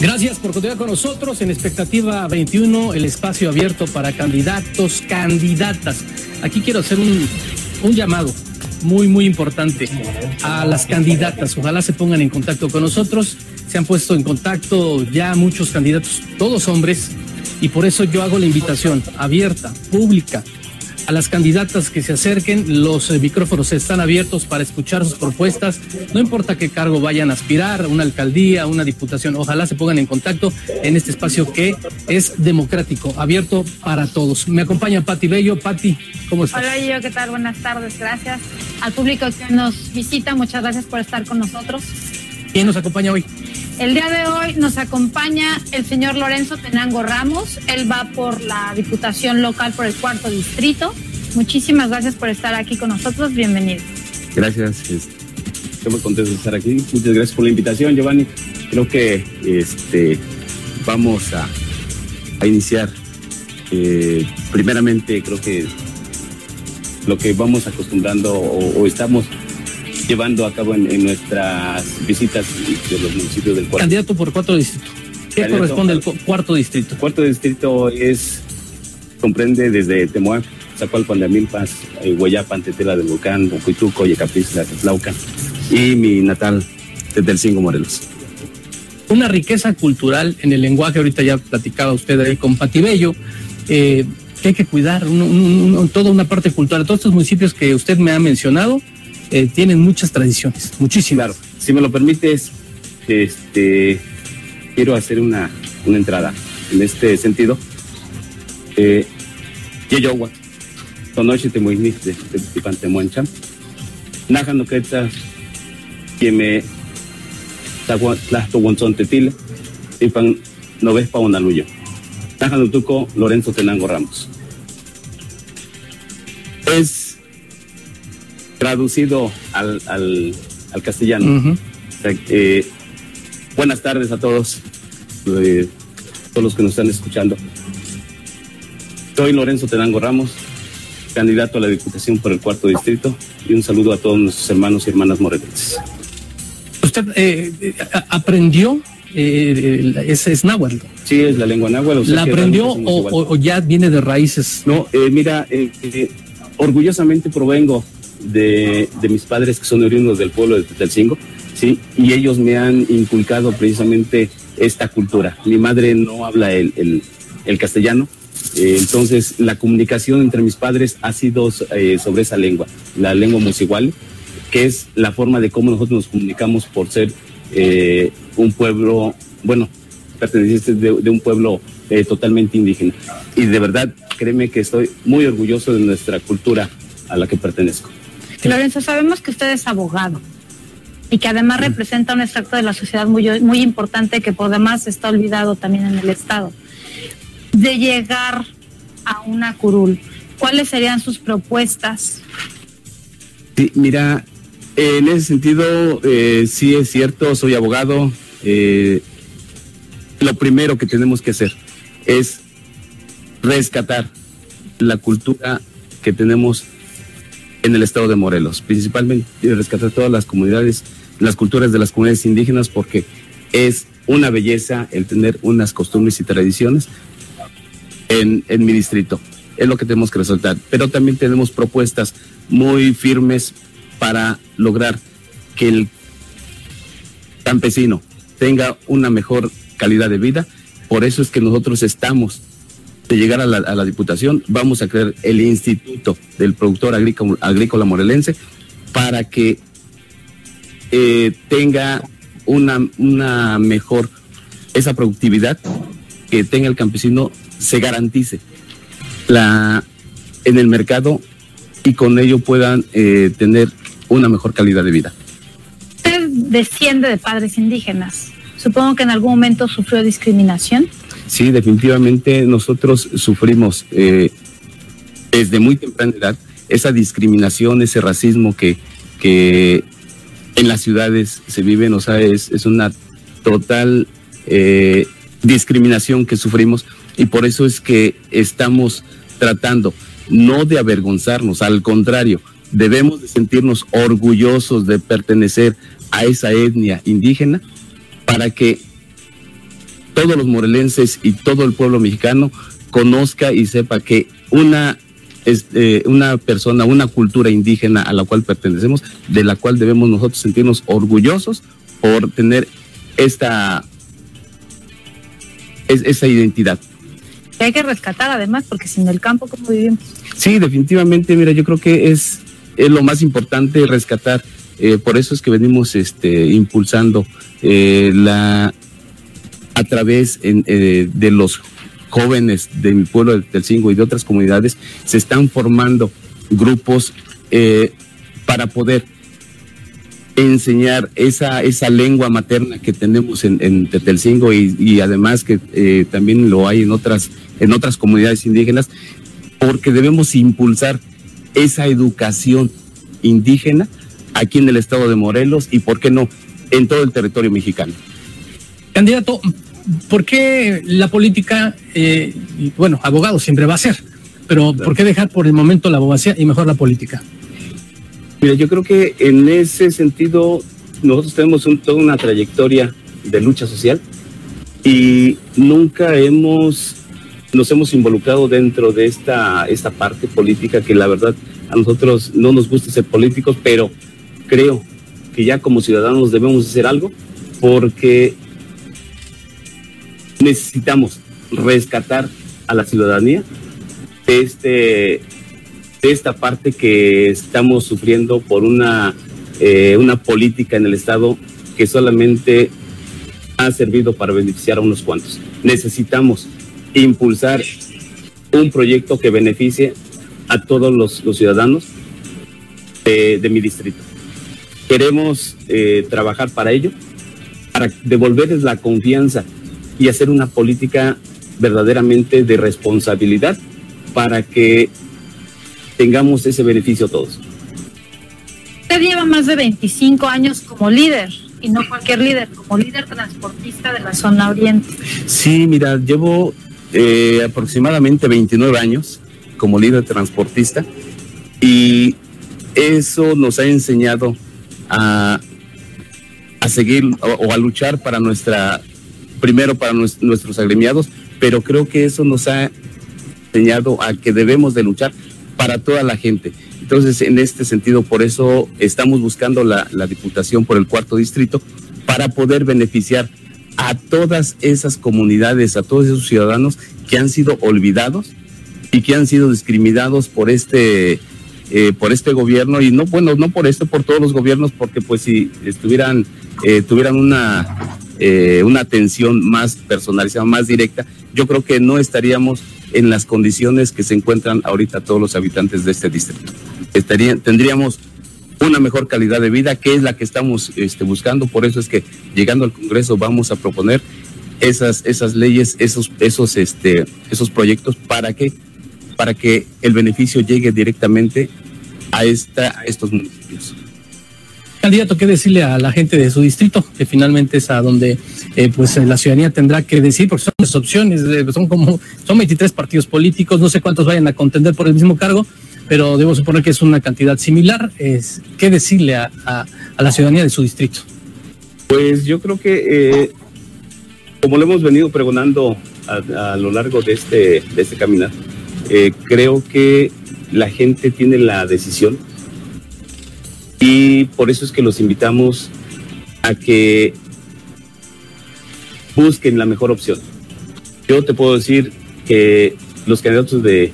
Gracias por continuar con nosotros en Expectativa 21, el espacio abierto para candidatos, candidatas. Aquí quiero hacer un, un llamado muy, muy importante a las candidatas. Ojalá se pongan en contacto con nosotros. Se han puesto en contacto ya muchos candidatos, todos hombres, y por eso yo hago la invitación abierta, pública, a las candidatas que se acerquen. Los eh, micrófonos están abiertos para escuchar sus propuestas. No importa qué cargo vayan a aspirar, una alcaldía, una diputación. Ojalá se pongan en contacto en este espacio que es democrático, abierto para todos. Me acompaña Pati Bello. Pati, ¿cómo estás? Hola, yo, ¿qué tal? Buenas tardes. Gracias al público que nos visita. Muchas gracias por estar con nosotros. ¿Quién nos acompaña hoy? El día de hoy nos acompaña el señor Lorenzo Tenango Ramos. Él va por la Diputación Local por el cuarto distrito. Muchísimas gracias por estar aquí con nosotros. Bienvenido. Gracias. Estoy muy contento de estar aquí. Muchas gracias por la invitación, Giovanni. Creo que este, vamos a, iniciar. Eh, primeramente, creo que lo que vamos acostumbrando o estamos llevando a cabo en, en, nuestras visitas de los municipios del cuarto. Candidato por cuarto distrito. ¿Qué Candidato corresponde al cuarto distrito? Cuarto distrito es comprende desde Temoac, Zacualpan de Amilpas, eh, Hueyapan, Tetela del Volcán, Ocuituco, Yecapistla, Tetlauca y mi natal Tetelcingo, Morelos. Una riqueza cultural en el lenguaje, ahorita ya platicaba usted ahí con Patibello, eh, que hay que cuidar, un, un, un, toda una parte cultural. Todos estos municipios que usted me ha mencionado, eh, tienen muchas tradiciones, muchísimas. Claro, si me lo permites, este, quiero hacer una, una entrada en este sentido. Eh, Yeyowa, Tonoshi te muiniste, te tipante muencham. Naja no quetzas, que me tlasto wonzon tetile, tipan no ves pa una luyo. Naja no tuco Lorenzo Tenango Ramos. Es traducido al, al, al castellano. Uh -huh. eh, buenas tardes a todos, eh, todos los que nos están escuchando. Soy Lorenzo Tenango Ramos, candidato a la Diputación por el cuarto distrito, y un saludo a todos nuestros hermanos y hermanas morelenses. ¿Usted eh, aprendió eh, ese es náhuatl. Sí, es la lengua náhuatl. O sea ¿La aprendió o, o, ya viene de raíces? No, eh, mira, eh, eh, orgullosamente provengo de, de, mis padres que son oriundos del pueblo de Tetelcingo, ¿sí? Y ellos me han inculcado precisamente esta cultura. Mi madre no habla el, el, el castellano, eh, entonces la comunicación entre mis padres ha sido eh, sobre esa lengua, la lengua musigual, que es la forma de cómo nosotros nos comunicamos por ser eh, un pueblo, bueno, pertenecientes de, de un pueblo totalmente indígena. Y de verdad, créeme que estoy muy orgulloso de nuestra cultura a la que pertenezco. Lorenzo, sabemos que usted es abogado y que además representa un extracto de la sociedad muy, muy importante que por demás está olvidado también en el Estado. De llegar a una curul, ¿cuáles serían sus propuestas? Sí, mira, en ese sentido, eh, sí es cierto, soy abogado. Eh, lo primero que tenemos que hacer es rescatar la cultura que tenemos en el estado de Morelos, principalmente rescatar todas las comunidades, las culturas de las comunidades indígenas, porque es una belleza el tener unas costumbres y tradiciones en, en mi distrito. Es lo que tenemos que resaltar. Pero también tenemos propuestas muy firmes para lograr que el campesino tenga una mejor calidad de vida. Por eso es que nosotros estamos de llegar a la, a la, Diputación, vamos a crear el Instituto del Productor Agrícola, Agrícola Morelense para que eh, tenga una, una mejor, esa productividad que tenga el campesino se garantice la, en el mercado y con ello puedan eh, tener una mejor calidad de vida. Usted desciende de padres indígenas. Supongo que en algún momento sufrió discriminación. Sí, definitivamente nosotros sufrimos eh, desde muy temprana edad esa discriminación, ese racismo que, que en las ciudades se viven, o sea, es, es una total eh, discriminación que sufrimos y por eso es que estamos tratando no de avergonzarnos, al contrario, debemos de sentirnos orgullosos de pertenecer a esa etnia indígena para que todos los morelenses y todo el pueblo mexicano conozca y sepa que una eh, una persona, una cultura indígena a la cual pertenecemos, de la cual debemos nosotros sentirnos orgullosos por tener esta es, esa identidad. Que hay que rescatar además, porque sin el campo, ¿cómo vivimos? Sí, definitivamente, mira, yo creo que es, es lo más importante rescatar. Eh, por eso es que venimos este, impulsando eh, la a través eh, de los jóvenes de mi pueblo del Telcingo y de otras comunidades, se están formando grupos para poder enseñar esa, esa lengua materna que tenemos en, en Tetelcingo y, y, además que eh, también lo hay en otras, en otras comunidades indígenas, porque debemos impulsar esa educación indígena aquí en el estado de Morelos y, ¿por qué no?, en todo el territorio mexicano. Candidato, ¿por qué la política, eh, bueno, abogado siempre va a ser, pero ¿por qué dejar por el momento la abogacía y mejor la política? Mira, yo creo que en ese sentido nosotros tenemos toda una trayectoria de lucha social y nunca hemos nos hemos involucrado dentro de esta, esta parte política que la verdad a nosotros no nos gusta ser políticos, pero creo que ya como ciudadanos debemos hacer algo porque necesitamos rescatar a la ciudadanía de este de esta parte que estamos sufriendo por una, eh, una política en el Estado que solamente ha servido para beneficiar a unos cuantos. Necesitamos impulsar un proyecto que beneficie a todos los, ciudadanos de, de, mi distrito. Queremos eh, trabajar para ello, para devolverles la confianza y hacer una política verdaderamente de responsabilidad para que tengamos ese beneficio todos. Usted lleva más de 25 años como líder y no cualquier líder, como líder transportista de la zona oriente. Sí, mira, llevo eh, aproximadamente 29 años como líder transportista y eso nos ha enseñado a, a seguir o, o, a luchar para nuestra, primero para nuestros agremiados, pero creo que eso nos ha enseñado a que debemos de luchar para toda la gente. Entonces, en este sentido, por eso estamos buscando la, Diputación por el cuarto distrito para poder beneficiar a todas esas comunidades, a todos esos ciudadanos que han sido olvidados y que han sido discriminados por este eh, por este gobierno y no bueno no por esto por todos los gobiernos porque pues si estuvieran eh, tuvieran una eh, una atención más personalizada más directa yo creo que no estaríamos en las condiciones que se encuentran ahorita todos los habitantes de este distrito. Tendríamos una mejor calidad de vida, que es la que estamos este, buscando. Por eso es que llegando al Congreso vamos a proponer esas, esas leyes, esos, esos, este, esos proyectos para que, para que el beneficio llegue directamente a, esta, a estos municipios. Candidato, ¿qué decirle a la gente de su distrito? Que finalmente es a donde eh, pues la ciudadanía tendrá que decir, porque son las opciones, eh, son como, son 23 partidos políticos, no sé cuántos vayan a contender por el mismo cargo, pero debo suponer que es una cantidad similar. Es, ¿Qué decirle a, a, la ciudadanía de su distrito? Pues yo creo que, eh, como lo hemos venido pregonando a, a, lo largo de este, de este caminar, eh, creo que la gente tiene la decisión y por eso es que los invitamos a que busquen la mejor opción. Yo te puedo decir que los candidatos de,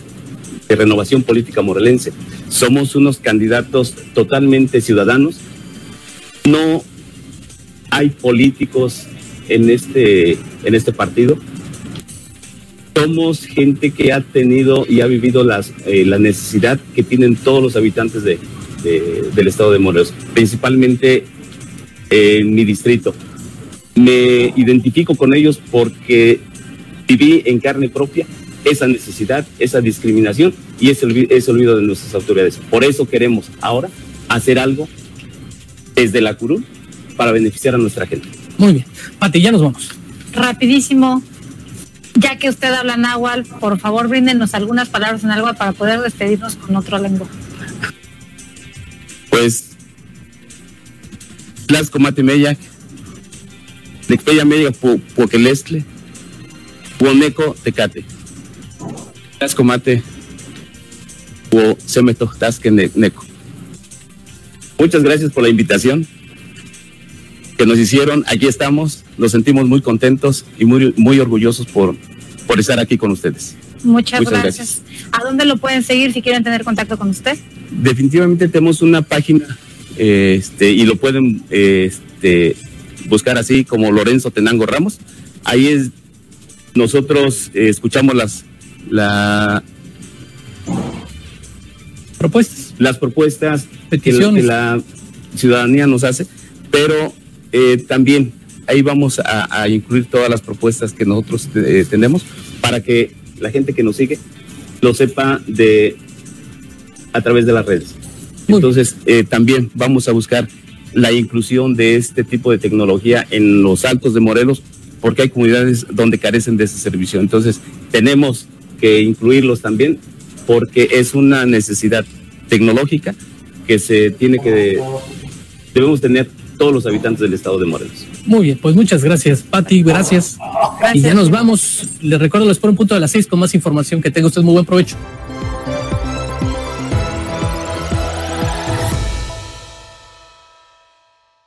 renovación política morelense somos unos candidatos totalmente ciudadanos. No hay políticos en este, en este partido. Somos gente que ha tenido y ha vivido las, eh, la necesidad que tienen todos los habitantes de, de, del estado de Morelos, principalmente en mi distrito. Me identifico con ellos porque viví en carne propia esa necesidad, esa discriminación y ese, ese olvido de nuestras autoridades. Por eso queremos ahora hacer algo desde la curul para beneficiar a nuestra gente. Muy bien. Pati, ya nos vamos. Rapidísimo. Ya que usted habla náhuatl, por favor bríndenos algunas palabras en algo para poder despedirnos con otra lengua Tlaxco Mate Meyac, Necpeya Meyac Poquelestle, Huoneco Tecate, Tascomate, o Semeto Tasque Neco. Muchas gracias por la invitación que nos hicieron. Aquí estamos, nos sentimos muy contentos y muy, muy orgullosos por, por estar aquí con ustedes. Muchas, gracias. ¿A dónde lo pueden seguir si quieren tener contacto con usted? Definitivamente tenemos una página este, y lo pueden este, buscar así como Lorenzo Tenango Ramos. Ahí es, nosotros eh, escuchamos las la, propuestas. Las propuestas Peticiones. Que, la ciudadanía nos hace, pero eh, también ahí vamos a, incluir todas las propuestas que nosotros eh, tenemos para que la gente que nos sigue lo sepa de a través de las redes. Entonces, también vamos a buscar la inclusión de este tipo de tecnología en los altos de Morelos, porque hay comunidades donde carecen de ese servicio. Entonces, tenemos que incluirlos también, porque es una necesidad tecnológica que se tiene que, debemos tener todos los habitantes del estado de Morelos. Muy bien, pues muchas gracias, Pati, gracias. Y ya nos vamos. Les recuerdo, les pongo un punto de las seis con más información que tenga usted. Muy buen provecho.